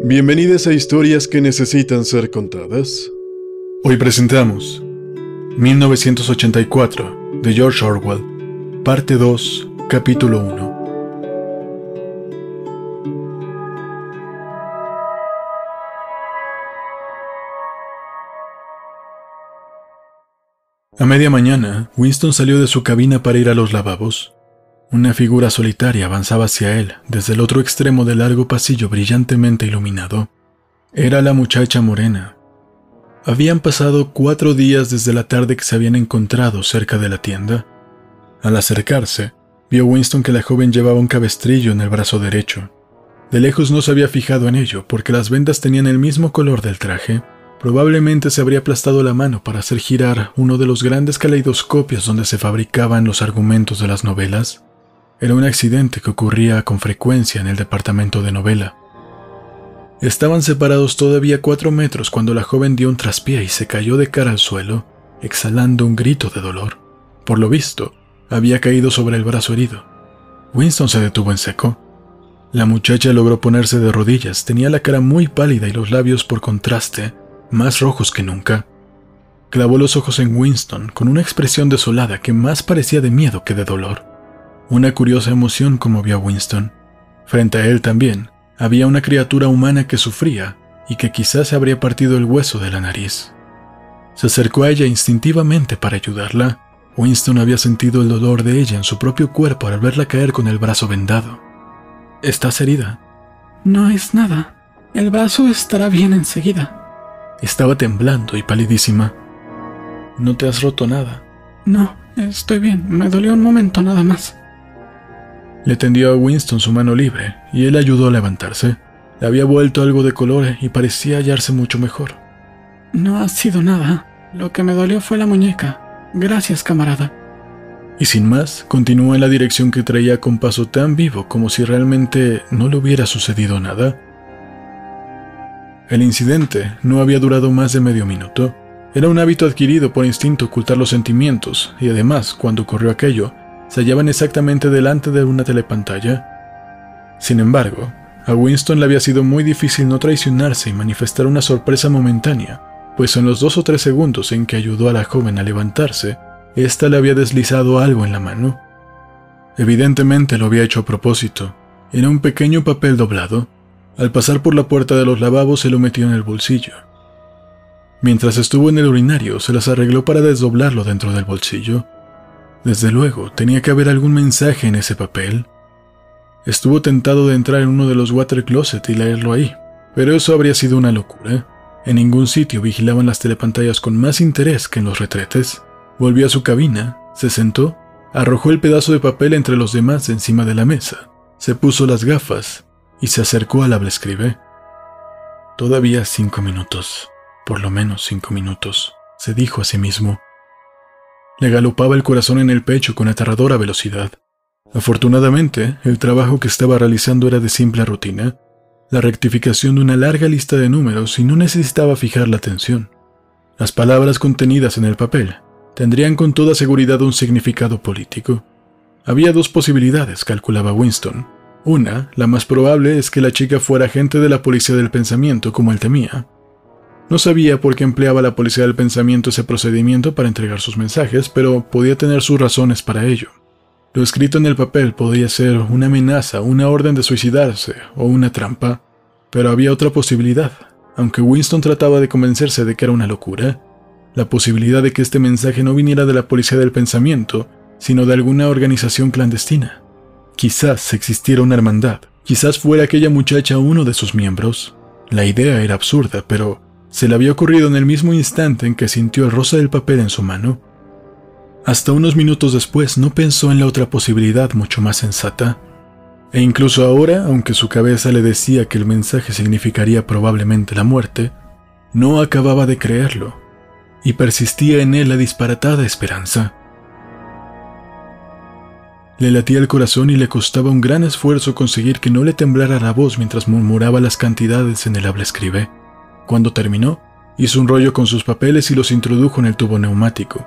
Bienvenidos a historias que necesitan ser contadas. Hoy presentamos 1984 de George Orwell, parte 2, capítulo 1. A media mañana, Winston salió de su cabina para ir a los lavabos. Una figura solitaria avanzaba hacia él desde el otro extremo del largo pasillo brillantemente iluminado. Era la muchacha morena. Habían pasado cuatro días desde la tarde que se habían encontrado cerca de la tienda. Al acercarse, vio Winston que la joven llevaba un cabestrillo en el brazo derecho. De lejos no se había fijado en ello porque las vendas tenían el mismo color del traje. Probablemente se habría aplastado la mano para hacer girar uno de los grandes caleidoscopios donde se fabricaban los argumentos de las novelas. Era un accidente que ocurría con frecuencia en el departamento de novela. Estaban separados todavía cuatro metros cuando la joven dio un traspié y se cayó de cara al suelo, exhalando un grito de dolor. Por lo visto, había caído sobre el brazo herido. Winston se detuvo en seco. La muchacha logró ponerse de rodillas, tenía la cara muy pálida y los labios por contraste, más rojos que nunca. Clavó los ojos en Winston con una expresión desolada que más parecía de miedo que de dolor. Una curiosa emoción conmovió a Winston. Frente a él también había una criatura humana que sufría y que quizás se habría partido el hueso de la nariz. Se acercó a ella instintivamente para ayudarla. Winston había sentido el dolor de ella en su propio cuerpo al verla caer con el brazo vendado. ¿Estás herida? No es nada. El brazo estará bien enseguida. Estaba temblando y palidísima. No te has roto nada. No, estoy bien. Me dolió un momento nada más. Le tendió a Winston su mano libre y él ayudó a levantarse. Le había vuelto algo de color y parecía hallarse mucho mejor. No ha sido nada. Lo que me dolió fue la muñeca. Gracias, camarada. Y sin más, continuó en la dirección que traía con paso tan vivo como si realmente no le hubiera sucedido nada. El incidente no había durado más de medio minuto. Era un hábito adquirido por instinto ocultar los sentimientos, y además, cuando ocurrió aquello, se hallaban exactamente delante de una telepantalla. Sin embargo, a Winston le había sido muy difícil no traicionarse y manifestar una sorpresa momentánea, pues en los dos o tres segundos en que ayudó a la joven a levantarse, ésta le había deslizado algo en la mano. Evidentemente lo había hecho a propósito. Era un pequeño papel doblado. Al pasar por la puerta de los lavabos se lo metió en el bolsillo. Mientras estuvo en el urinario, se las arregló para desdoblarlo dentro del bolsillo desde luego, tenía que haber algún mensaje en ese papel. Estuvo tentado de entrar en uno de los water closet y leerlo ahí, pero eso habría sido una locura. En ningún sitio vigilaban las telepantallas con más interés que en los retretes. Volvió a su cabina, se sentó, arrojó el pedazo de papel entre los demás encima de la mesa, se puso las gafas y se acercó al habla escribe. Todavía cinco minutos, por lo menos cinco minutos, se dijo a sí mismo. Le galopaba el corazón en el pecho con aterradora velocidad. Afortunadamente, el trabajo que estaba realizando era de simple rutina, la rectificación de una larga lista de números y no necesitaba fijar la atención. Las palabras contenidas en el papel tendrían con toda seguridad un significado político. Había dos posibilidades, calculaba Winston. Una, la más probable, es que la chica fuera agente de la policía del pensamiento, como él temía. No sabía por qué empleaba la policía del pensamiento ese procedimiento para entregar sus mensajes, pero podía tener sus razones para ello. Lo escrito en el papel podía ser una amenaza, una orden de suicidarse o una trampa, pero había otra posibilidad. Aunque Winston trataba de convencerse de que era una locura, la posibilidad de que este mensaje no viniera de la policía del pensamiento, sino de alguna organización clandestina. Quizás existiera una hermandad, quizás fuera aquella muchacha uno de sus miembros. La idea era absurda, pero se le había ocurrido en el mismo instante en que sintió el rosa del papel en su mano. Hasta unos minutos después no pensó en la otra posibilidad mucho más sensata. E incluso ahora, aunque su cabeza le decía que el mensaje significaría probablemente la muerte, no acababa de creerlo, y persistía en él la disparatada esperanza. Le latía el corazón y le costaba un gran esfuerzo conseguir que no le temblara la voz mientras murmuraba las cantidades en el habla escribe. Cuando terminó, hizo un rollo con sus papeles y los introdujo en el tubo neumático.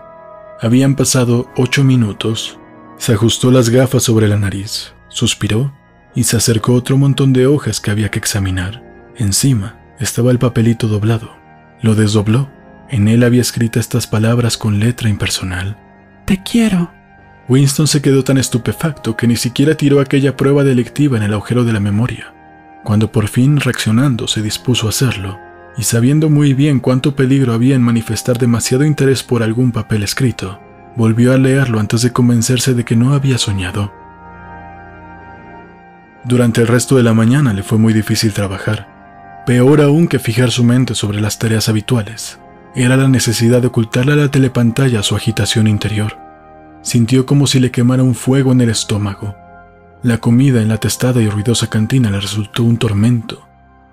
Habían pasado ocho minutos. Se ajustó las gafas sobre la nariz, suspiró y se acercó otro montón de hojas que había que examinar. Encima estaba el papelito doblado. Lo desdobló. En él había escrito estas palabras con letra impersonal. Te quiero. Winston se quedó tan estupefacto que ni siquiera tiró aquella prueba delictiva en el agujero de la memoria. Cuando por fin, reaccionando, se dispuso a hacerlo, y sabiendo muy bien cuánto peligro había en manifestar demasiado interés por algún papel escrito, volvió a leerlo antes de convencerse de que no había soñado. Durante el resto de la mañana le fue muy difícil trabajar, peor aún que fijar su mente sobre las tareas habituales. Era la necesidad de ocultarle a la telepantalla su agitación interior. Sintió como si le quemara un fuego en el estómago. La comida en la testada y ruidosa cantina le resultó un tormento.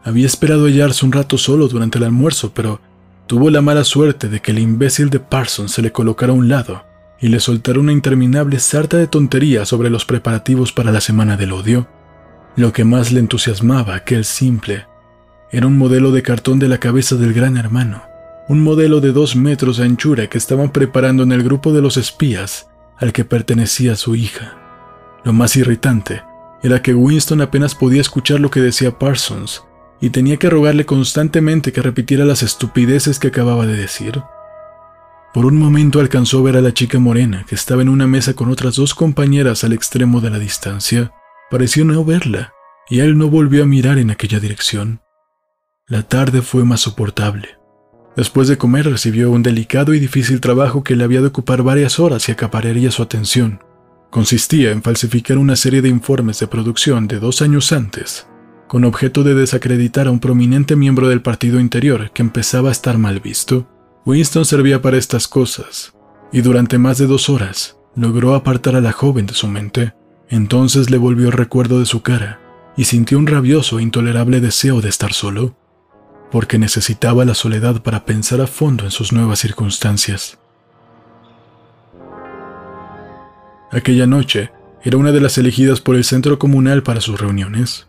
Había esperado hallarse un rato solo durante el almuerzo, pero tuvo la mala suerte de que el imbécil de Parsons se le colocara a un lado y le soltara una interminable sarta de tonterías sobre los preparativos para la semana del odio. Lo que más le entusiasmaba aquel simple era un modelo de cartón de la cabeza del gran hermano, un modelo de dos metros de anchura que estaban preparando en el grupo de los espías al que pertenecía su hija. Lo más irritante era que Winston apenas podía escuchar lo que decía Parsons y tenía que rogarle constantemente que repitiera las estupideces que acababa de decir. Por un momento alcanzó a ver a la chica morena que estaba en una mesa con otras dos compañeras al extremo de la distancia. Pareció no verla, y él no volvió a mirar en aquella dirección. La tarde fue más soportable. Después de comer recibió un delicado y difícil trabajo que le había de ocupar varias horas y acapararía su atención. Consistía en falsificar una serie de informes de producción de dos años antes, con objeto de desacreditar a un prominente miembro del partido interior que empezaba a estar mal visto. Winston servía para estas cosas, y durante más de dos horas logró apartar a la joven de su mente. Entonces le volvió el recuerdo de su cara y sintió un rabioso e intolerable deseo de estar solo porque necesitaba la soledad para pensar a fondo en sus nuevas circunstancias. Aquella noche era una de las elegidas por el centro comunal para sus reuniones.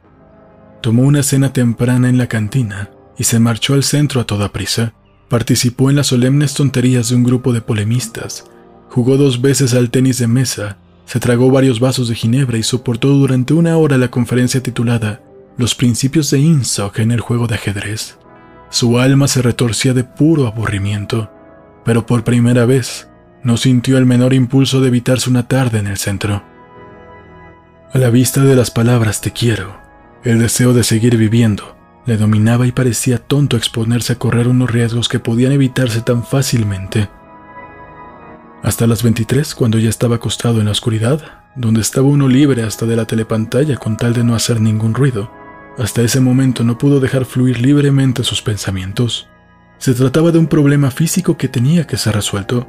Tomó una cena temprana en la cantina y se marchó al centro a toda prisa. Participó en las solemnes tonterías de un grupo de polemistas, jugó dos veces al tenis de mesa, se tragó varios vasos de ginebra y soportó durante una hora la conferencia titulada Los principios de INSOC en el juego de ajedrez. Su alma se retorcía de puro aburrimiento, pero por primera vez no sintió el menor impulso de evitarse una tarde en el centro. A la vista de las palabras te quiero, el deseo de seguir viviendo le dominaba y parecía tonto exponerse a correr unos riesgos que podían evitarse tan fácilmente. Hasta las 23, cuando ya estaba acostado en la oscuridad, donde estaba uno libre hasta de la telepantalla con tal de no hacer ningún ruido, hasta ese momento no pudo dejar fluir libremente sus pensamientos. Se trataba de un problema físico que tenía que ser resuelto.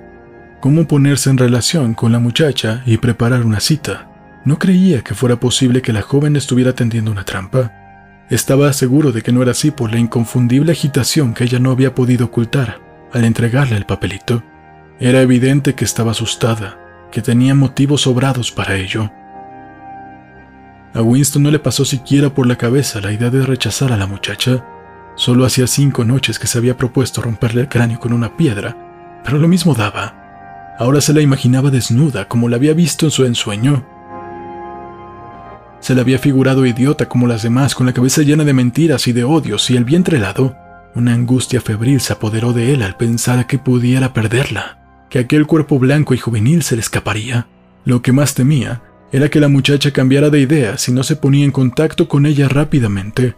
Cómo ponerse en relación con la muchacha y preparar una cita. No creía que fuera posible que la joven estuviera tendiendo una trampa. Estaba seguro de que no era así por la inconfundible agitación que ella no había podido ocultar al entregarle el papelito. Era evidente que estaba asustada, que tenía motivos sobrados para ello. A Winston no le pasó siquiera por la cabeza la idea de rechazar a la muchacha. Solo hacía cinco noches que se había propuesto romperle el cráneo con una piedra, pero lo mismo daba. Ahora se la imaginaba desnuda como la había visto en su ensueño. Se la había figurado idiota como las demás, con la cabeza llena de mentiras y de odios y el vientre helado. Una angustia febril se apoderó de él al pensar que pudiera perderla, que aquel cuerpo blanco y juvenil se le escaparía. Lo que más temía era que la muchacha cambiara de idea si no se ponía en contacto con ella rápidamente,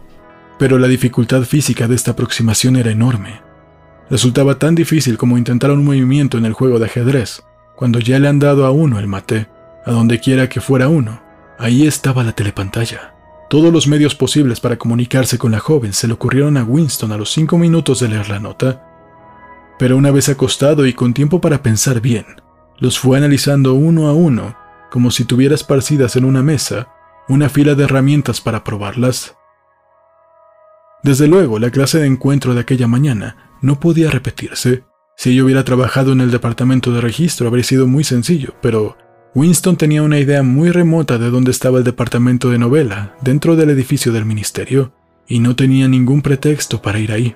pero la dificultad física de esta aproximación era enorme. Resultaba tan difícil como intentar un movimiento en el juego de ajedrez, cuando ya le han dado a uno el mate, a donde quiera que fuera uno, ahí estaba la telepantalla. Todos los medios posibles para comunicarse con la joven se le ocurrieron a Winston a los cinco minutos de leer la nota, pero una vez acostado y con tiempo para pensar bien, los fue analizando uno a uno como si tuviera esparcidas en una mesa una fila de herramientas para probarlas. Desde luego, la clase de encuentro de aquella mañana no podía repetirse. Si ella hubiera trabajado en el departamento de registro habría sido muy sencillo, pero Winston tenía una idea muy remota de dónde estaba el departamento de novela dentro del edificio del ministerio, y no tenía ningún pretexto para ir ahí.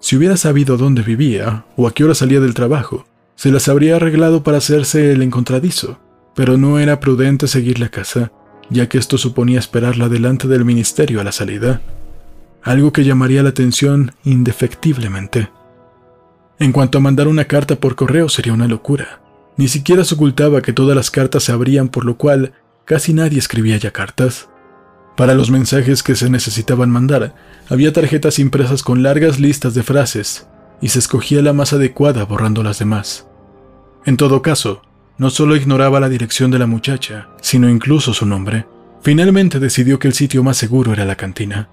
Si hubiera sabido dónde vivía o a qué hora salía del trabajo, se las habría arreglado para hacerse el encontradizo pero no era prudente seguir la casa, ya que esto suponía esperarla delante del ministerio a la salida. algo que llamaría la atención indefectiblemente. En cuanto a mandar una carta por correo sería una locura. Ni siquiera se ocultaba que todas las cartas se abrían, por lo cual casi nadie escribía ya cartas. Para los mensajes que se necesitaban mandar, había tarjetas impresas con largas listas de frases, y se escogía la más adecuada borrando las demás. En todo caso, no solo ignoraba la dirección de la muchacha, sino incluso su nombre. Finalmente decidió que el sitio más seguro era la cantina.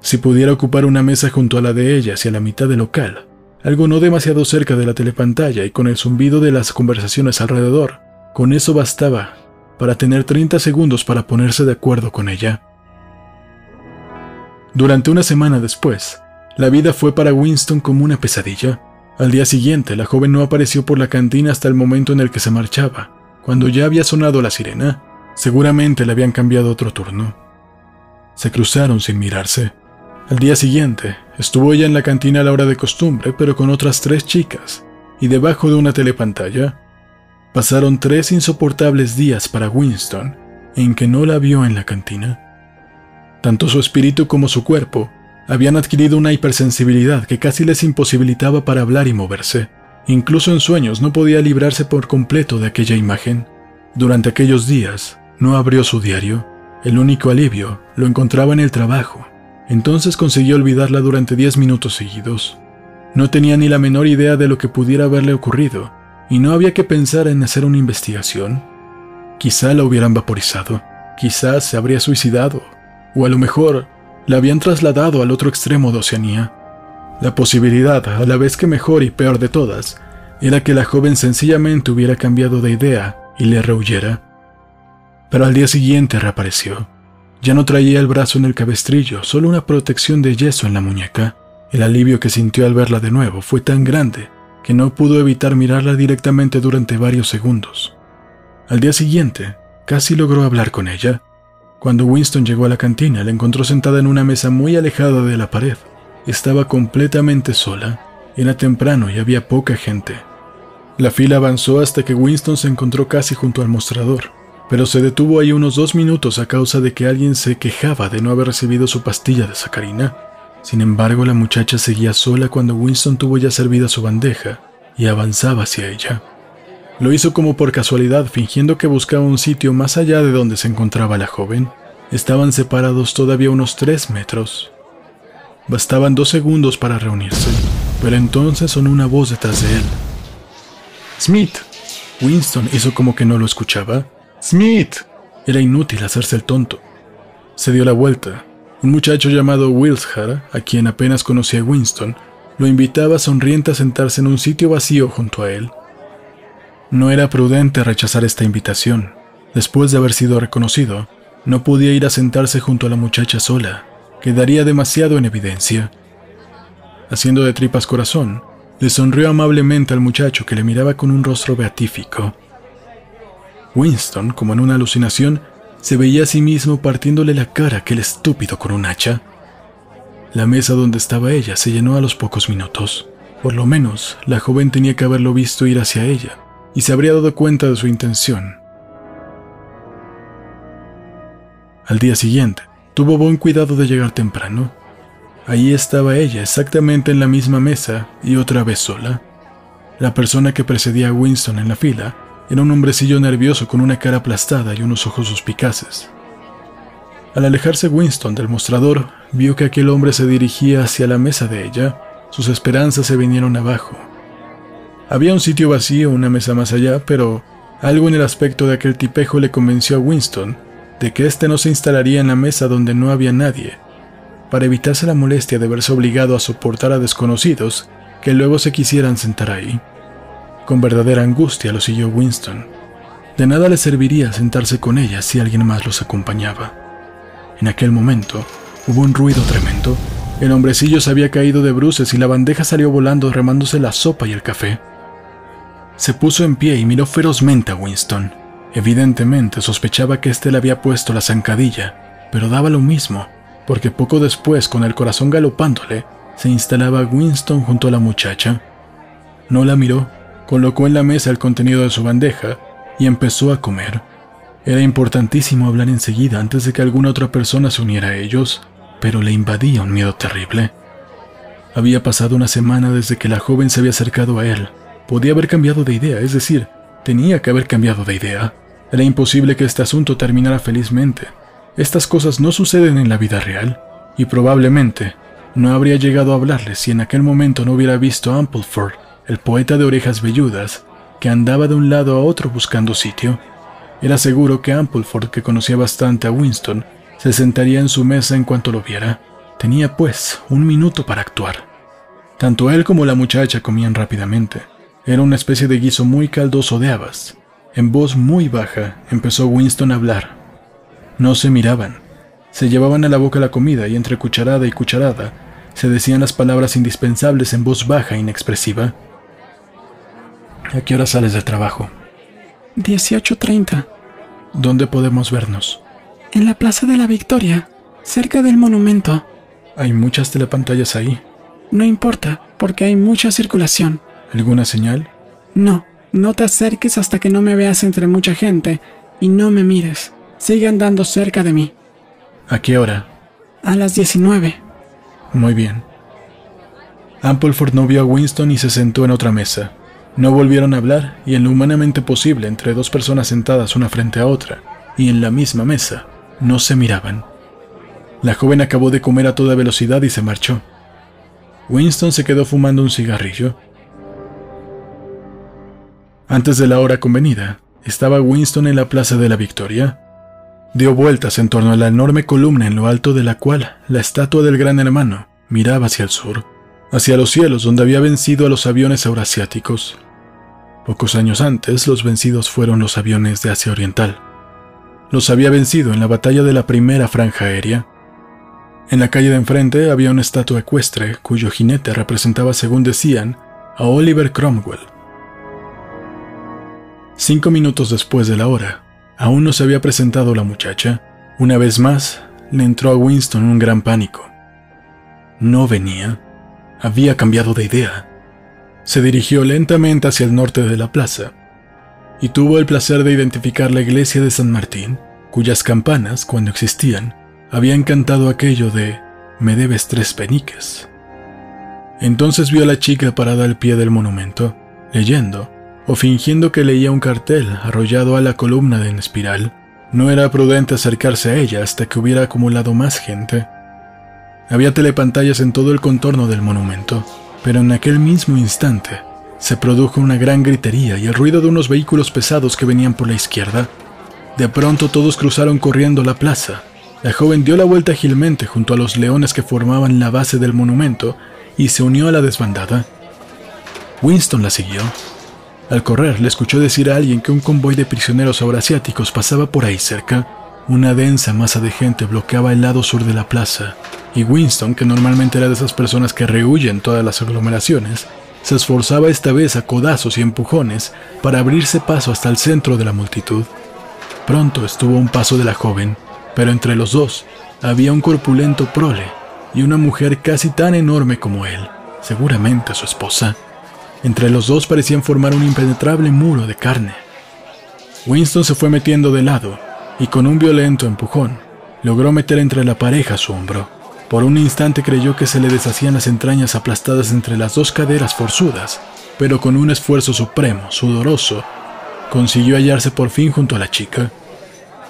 Si pudiera ocupar una mesa junto a la de ella hacia la mitad del local, algo no demasiado cerca de la telepantalla y con el zumbido de las conversaciones alrededor, con eso bastaba para tener 30 segundos para ponerse de acuerdo con ella. Durante una semana después, la vida fue para Winston como una pesadilla. Al día siguiente, la joven no apareció por la cantina hasta el momento en el que se marchaba. Cuando ya había sonado la sirena, seguramente le habían cambiado otro turno. Se cruzaron sin mirarse. Al día siguiente, estuvo ella en la cantina a la hora de costumbre, pero con otras tres chicas, y debajo de una telepantalla. Pasaron tres insoportables días para Winston, en que no la vio en la cantina. Tanto su espíritu como su cuerpo habían adquirido una hipersensibilidad que casi les imposibilitaba para hablar y moverse. Incluso en sueños no podía librarse por completo de aquella imagen. Durante aquellos días, no abrió su diario. El único alivio lo encontraba en el trabajo. Entonces consiguió olvidarla durante diez minutos seguidos. No tenía ni la menor idea de lo que pudiera haberle ocurrido, y no había que pensar en hacer una investigación. Quizá la hubieran vaporizado, quizás se habría suicidado, o a lo mejor la habían trasladado al otro extremo de Oceanía. La posibilidad, a la vez que mejor y peor de todas, era que la joven sencillamente hubiera cambiado de idea y le rehuyera. Pero al día siguiente reapareció. Ya no traía el brazo en el cabestrillo, solo una protección de yeso en la muñeca. El alivio que sintió al verla de nuevo fue tan grande que no pudo evitar mirarla directamente durante varios segundos. Al día siguiente, casi logró hablar con ella, cuando Winston llegó a la cantina, la encontró sentada en una mesa muy alejada de la pared. Estaba completamente sola. Era temprano y había poca gente. La fila avanzó hasta que Winston se encontró casi junto al mostrador, pero se detuvo ahí unos dos minutos a causa de que alguien se quejaba de no haber recibido su pastilla de sacarina. Sin embargo, la muchacha seguía sola cuando Winston tuvo ya servida su bandeja y avanzaba hacia ella. Lo hizo como por casualidad, fingiendo que buscaba un sitio más allá de donde se encontraba la joven. Estaban separados todavía unos tres metros. Bastaban dos segundos para reunirse, pero entonces sonó una voz detrás de él. Smith. Winston hizo como que no lo escuchaba. Smith. Era inútil hacerse el tonto. Se dio la vuelta. Un muchacho llamado Wilshire, a quien apenas conocía Winston, lo invitaba sonriente a sentarse en un sitio vacío junto a él. No era prudente rechazar esta invitación. Después de haber sido reconocido, no podía ir a sentarse junto a la muchacha sola, quedaría demasiado en evidencia. Haciendo de tripas corazón, le sonrió amablemente al muchacho que le miraba con un rostro beatífico. Winston, como en una alucinación, se veía a sí mismo partiéndole la cara a aquel estúpido con un hacha. La mesa donde estaba ella se llenó a los pocos minutos. Por lo menos, la joven tenía que haberlo visto ir hacia ella, y se habría dado cuenta de su intención. Al día siguiente, tuvo buen cuidado de llegar temprano. Allí estaba ella, exactamente en la misma mesa y otra vez sola. La persona que precedía a Winston en la fila era un hombrecillo nervioso con una cara aplastada y unos ojos suspicaces. Al alejarse Winston del mostrador, vio que aquel hombre se dirigía hacia la mesa de ella. Sus esperanzas se vinieron abajo. Había un sitio vacío, una mesa más allá, pero algo en el aspecto de aquel tipejo le convenció a Winston de que éste no se instalaría en la mesa donde no había nadie, para evitarse la molestia de verse obligado a soportar a desconocidos que luego se quisieran sentar ahí. Con verdadera angustia lo siguió Winston. De nada le serviría sentarse con ella si alguien más los acompañaba. En aquel momento hubo un ruido tremendo. El hombrecillo se había caído de bruces y la bandeja salió volando remándose la sopa y el café. Se puso en pie y miró ferozmente a Winston. Evidentemente sospechaba que éste le había puesto la zancadilla, pero daba lo mismo, porque poco después, con el corazón galopándole, se instalaba Winston junto a la muchacha. No la miró, colocó en la mesa el contenido de su bandeja y empezó a comer. Era importantísimo hablar enseguida antes de que alguna otra persona se uniera a ellos. pero le invadía un miedo terrible. Había pasado una semana desde que la joven se había acercado a él. Podía haber cambiado de idea, es decir, tenía que haber cambiado de idea. Era imposible que este asunto terminara felizmente. Estas cosas no suceden en la vida real, y probablemente no habría llegado a hablarle si en aquel momento no hubiera visto a Ampleford, el poeta de orejas velludas, que andaba de un lado a otro buscando sitio. Era seguro que Ampleford, que conocía bastante a Winston, se sentaría en su mesa en cuanto lo viera. Tenía, pues, un minuto para actuar. Tanto él como la muchacha comían rápidamente. Era una especie de guiso muy caldoso de habas. En voz muy baja empezó Winston a hablar. No se miraban. Se llevaban a la boca la comida y entre cucharada y cucharada se decían las palabras indispensables en voz baja e inexpresiva. ¿A qué hora sales del trabajo? 18.30. ¿Dónde podemos vernos? En la Plaza de la Victoria, cerca del monumento. Hay muchas telepantallas ahí. No importa, porque hay mucha circulación. ¿Alguna señal? No, no te acerques hasta que no me veas entre mucha gente y no me mires. Sigue andando cerca de mí. ¿A qué hora? A las 19. Muy bien. Ampleford no vio a Winston y se sentó en otra mesa. No volvieron a hablar y en lo humanamente posible entre dos personas sentadas una frente a otra y en la misma mesa, no se miraban. La joven acabó de comer a toda velocidad y se marchó. Winston se quedó fumando un cigarrillo. Antes de la hora convenida, estaba Winston en la Plaza de la Victoria. Dio vueltas en torno a la enorme columna en lo alto de la cual la estatua del gran hermano miraba hacia el sur, hacia los cielos donde había vencido a los aviones eurasiáticos. Pocos años antes, los vencidos fueron los aviones de Asia Oriental. Los había vencido en la batalla de la primera franja aérea. En la calle de enfrente había una estatua ecuestre cuyo jinete representaba, según decían, a Oliver Cromwell. Cinco minutos después de la hora, aún no se había presentado la muchacha. Una vez más, le entró a Winston un gran pánico. No venía. Había cambiado de idea se dirigió lentamente hacia el norte de la plaza y tuvo el placer de identificar la iglesia de San Martín, cuyas campanas, cuando existían, habían cantado aquello de Me debes tres peniques. Entonces vio a la chica parada al pie del monumento, leyendo, o fingiendo que leía un cartel arrollado a la columna en espiral. No era prudente acercarse a ella hasta que hubiera acumulado más gente. Había telepantallas en todo el contorno del monumento, pero en aquel mismo instante se produjo una gran gritería y el ruido de unos vehículos pesados que venían por la izquierda. De pronto todos cruzaron corriendo la plaza. La joven dio la vuelta ágilmente junto a los leones que formaban la base del monumento y se unió a la desbandada. Winston la siguió. Al correr le escuchó decir a alguien que un convoy de prisioneros eurasiáticos pasaba por ahí cerca. Una densa masa de gente bloqueaba el lado sur de la plaza y Winston, que normalmente era de esas personas que rehuyen todas las aglomeraciones, se esforzaba esta vez a codazos y empujones para abrirse paso hasta el centro de la multitud. Pronto estuvo a un paso de la joven, pero entre los dos había un corpulento prole y una mujer casi tan enorme como él, seguramente su esposa. Entre los dos parecían formar un impenetrable muro de carne. Winston se fue metiendo de lado y con un violento empujón logró meter entre la pareja su hombro. Por un instante creyó que se le deshacían las entrañas aplastadas entre las dos caderas forzudas, pero con un esfuerzo supremo, sudoroso, consiguió hallarse por fin junto a la chica.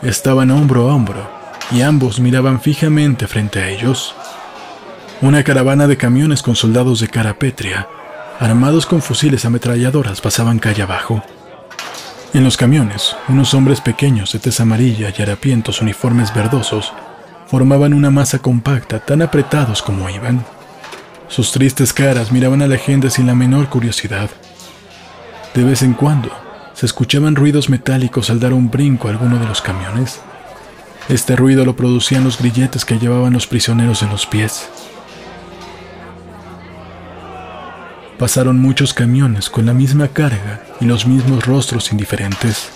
Estaban hombro a hombro, y ambos miraban fijamente frente a ellos. Una caravana de camiones con soldados de cara pétrea, armados con fusiles ametralladoras, pasaban calle abajo. En los camiones, unos hombres pequeños de tez amarilla y harapientos uniformes verdosos formaban una masa compacta, tan apretados como iban. Sus tristes caras miraban a la gente sin la menor curiosidad. De vez en cuando se escuchaban ruidos metálicos al dar un brinco a alguno de los camiones. Este ruido lo producían los grilletes que llevaban los prisioneros en los pies. Pasaron muchos camiones con la misma carga y los mismos rostros indiferentes.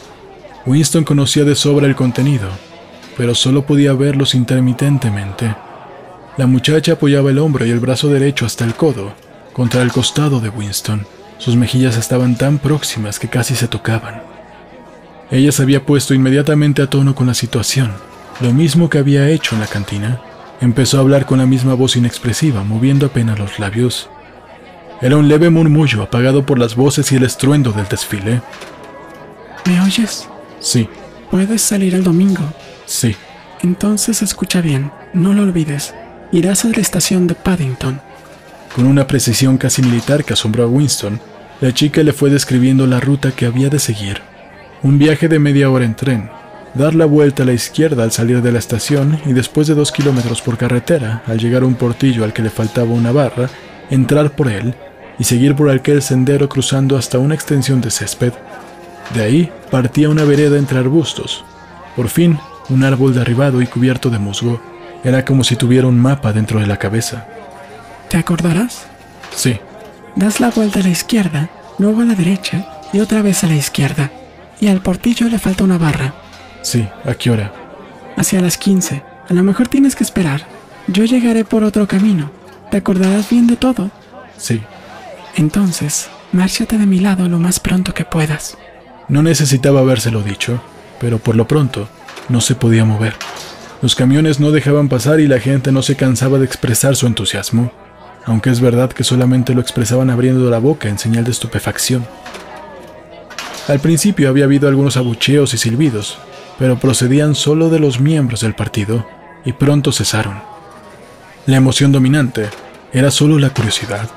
Winston conocía de sobra el contenido pero solo podía verlos intermitentemente. La muchacha apoyaba el hombro y el brazo derecho hasta el codo, contra el costado de Winston. Sus mejillas estaban tan próximas que casi se tocaban. Ella se había puesto inmediatamente a tono con la situación, lo mismo que había hecho en la cantina. Empezó a hablar con la misma voz inexpresiva, moviendo apenas los labios. Era un leve murmullo apagado por las voces y el estruendo del desfile. ¿Me oyes? Sí, Puedes salir el domingo. sí. Entonces escucha bien, no lo olvides. Irás a la estación de Paddington. Con una precisión casi militar que asombró a Winston, la chica le fue describiendo la ruta que había de seguir. Un viaje de media hora en tren, dar la vuelta a la izquierda al salir de la estación y después de dos kilómetros por carretera, al llegar a un portillo al que le faltaba una barra, entrar por él y seguir por aquel sendero cruzando hasta una extensión de césped. De ahí partía una vereda entre arbustos. Por fin, un árbol derribado y cubierto de musgo. Era como si tuviera un mapa dentro de la cabeza. ¿Te acordarás? Sí, Das la vuelta a la izquierda, luego a la derecha y otra vez a la izquierda. Y al portillo le falta una barra. sí, ¿a qué hora? Hacia las 15. A lo mejor tienes que esperar. Yo llegaré por otro camino. ¿Te acordarás bien de todo? Sí. Entonces, márchate de mi lado lo más pronto que puedas. No necesitaba habérselo dicho, pero por lo pronto no se podía mover. Los camiones no dejaban pasar y la gente no se cansaba de expresar su entusiasmo, aunque es verdad que solamente lo expresaban abriendo la boca en señal de estupefacción. Al principio había habido algunos abucheos y silbidos, pero procedían solo de los miembros del partido y pronto cesaron. La emoción dominante era solo la curiosidad.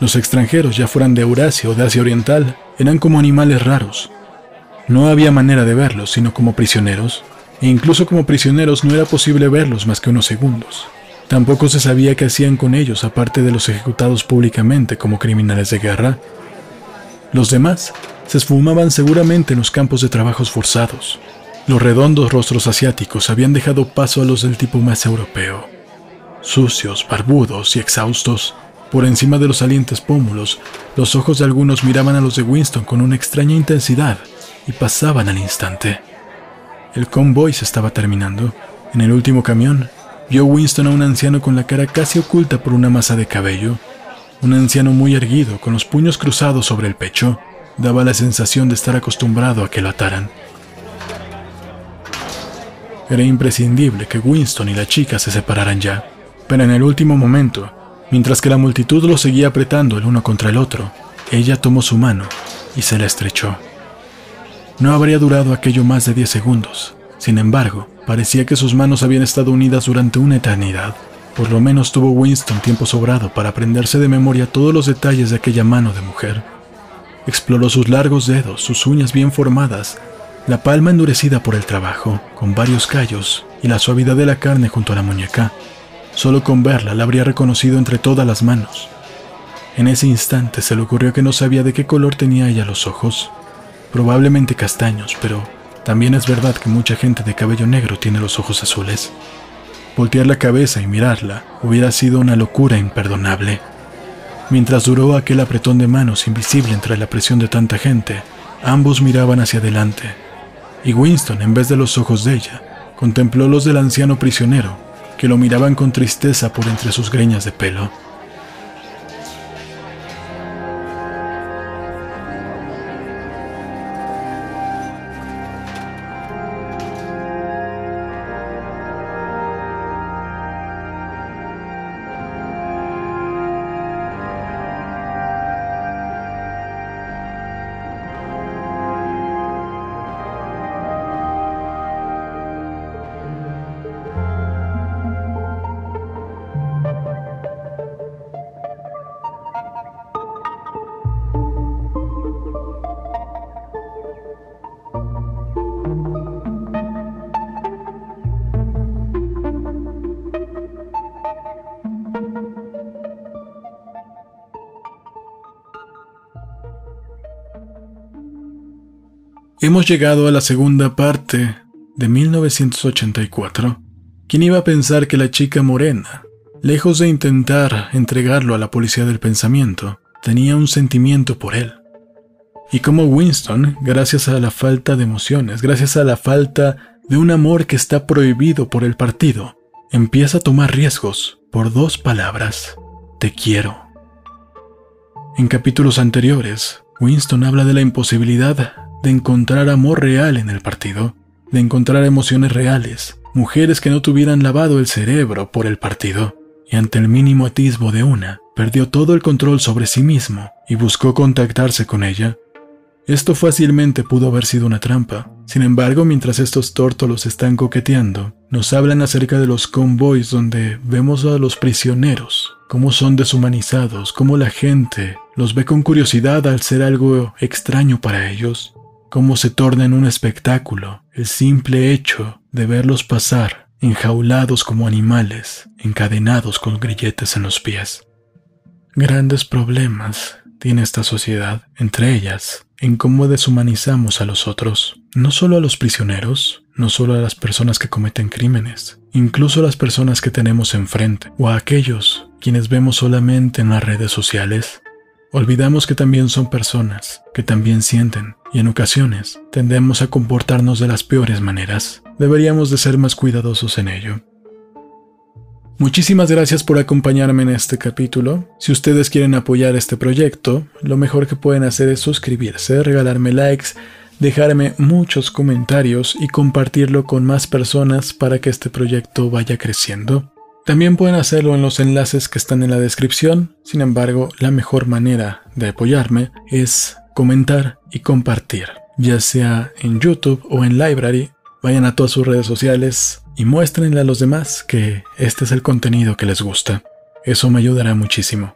Los extranjeros, ya fueran de Eurasia o de Asia Oriental, eran como animales raros. No había manera de verlos sino como prisioneros, e incluso como prisioneros no era posible verlos más que unos segundos. Tampoco se sabía qué hacían con ellos aparte de los ejecutados públicamente como criminales de guerra. Los demás se esfumaban seguramente en los campos de trabajos forzados. Los redondos rostros asiáticos habían dejado paso a los del tipo más europeo. Sucios, barbudos y exhaustos, por encima de los salientes pómulos, los ojos de algunos miraban a los de Winston con una extraña intensidad y pasaban al instante. El convoy se estaba terminando. En el último camión, vio Winston a un anciano con la cara casi oculta por una masa de cabello. Un anciano muy erguido, con los puños cruzados sobre el pecho, daba la sensación de estar acostumbrado a que lo ataran. Era imprescindible que Winston y la chica se separaran ya, pero en el último momento, mientras que la multitud lo seguía apretando el uno contra el otro, ella tomó su mano y se la estrechó. No habría durado aquello más de diez segundos. Sin embargo, parecía que sus manos habían estado unidas durante una eternidad. Por lo menos tuvo Winston tiempo sobrado para aprenderse de memoria todos los detalles de aquella mano de mujer. Exploró sus largos dedos, sus uñas bien formadas, la palma endurecida por el trabajo, con varios callos, y la suavidad de la carne junto a la muñeca. Solo con verla la habría reconocido entre todas las manos. En ese instante se le ocurrió que no sabía de qué color tenía ella los ojos. Probablemente castaños, pero también es verdad que mucha gente de cabello negro tiene los ojos azules. Voltear la cabeza y mirarla hubiera sido una locura imperdonable. Mientras duró aquel apretón de manos invisible entre la presión de tanta gente, ambos miraban hacia adelante, y Winston, en vez de los ojos de ella, contempló los del anciano prisionero, que lo miraban con tristeza por entre sus greñas de pelo. Hemos llegado a la segunda parte de 1984. ¿Quién iba a pensar que la chica morena, lejos de intentar entregarlo a la policía del pensamiento, tenía un sentimiento por él? Y como Winston, gracias a la falta de emociones, gracias a la falta de un amor que está prohibido por el partido, empieza a tomar riesgos por dos palabras, te quiero. En capítulos anteriores, Winston habla de la imposibilidad de encontrar amor real en el partido, de encontrar emociones reales, mujeres que no tuvieran lavado el cerebro por el partido, y ante el mínimo atisbo de una, perdió todo el control sobre sí mismo y buscó contactarse con ella. Esto fácilmente pudo haber sido una trampa. Sin embargo, mientras estos tórtolos están coqueteando, nos hablan acerca de los convoys donde vemos a los prisioneros, cómo son deshumanizados, cómo la gente los ve con curiosidad al ser algo extraño para ellos, cómo se torna en un espectáculo el simple hecho de verlos pasar enjaulados como animales, encadenados con grilletes en los pies. Grandes problemas tiene esta sociedad, entre ellas, en cómo deshumanizamos a los otros, no solo a los prisioneros, no solo a las personas que cometen crímenes, incluso a las personas que tenemos enfrente, o a aquellos quienes vemos solamente en las redes sociales. Olvidamos que también son personas, que también sienten, y en ocasiones tendemos a comportarnos de las peores maneras. Deberíamos de ser más cuidadosos en ello. Muchísimas gracias por acompañarme en este capítulo. Si ustedes quieren apoyar este proyecto, lo mejor que pueden hacer es suscribirse, regalarme likes, dejarme muchos comentarios y compartirlo con más personas para que este proyecto vaya creciendo. También pueden hacerlo en los enlaces que están en la descripción, sin embargo, la mejor manera de apoyarme es comentar y compartir, ya sea en YouTube o en Library. Vayan a todas sus redes sociales y muéstrenle a los demás que este es el contenido que les gusta. Eso me ayudará muchísimo.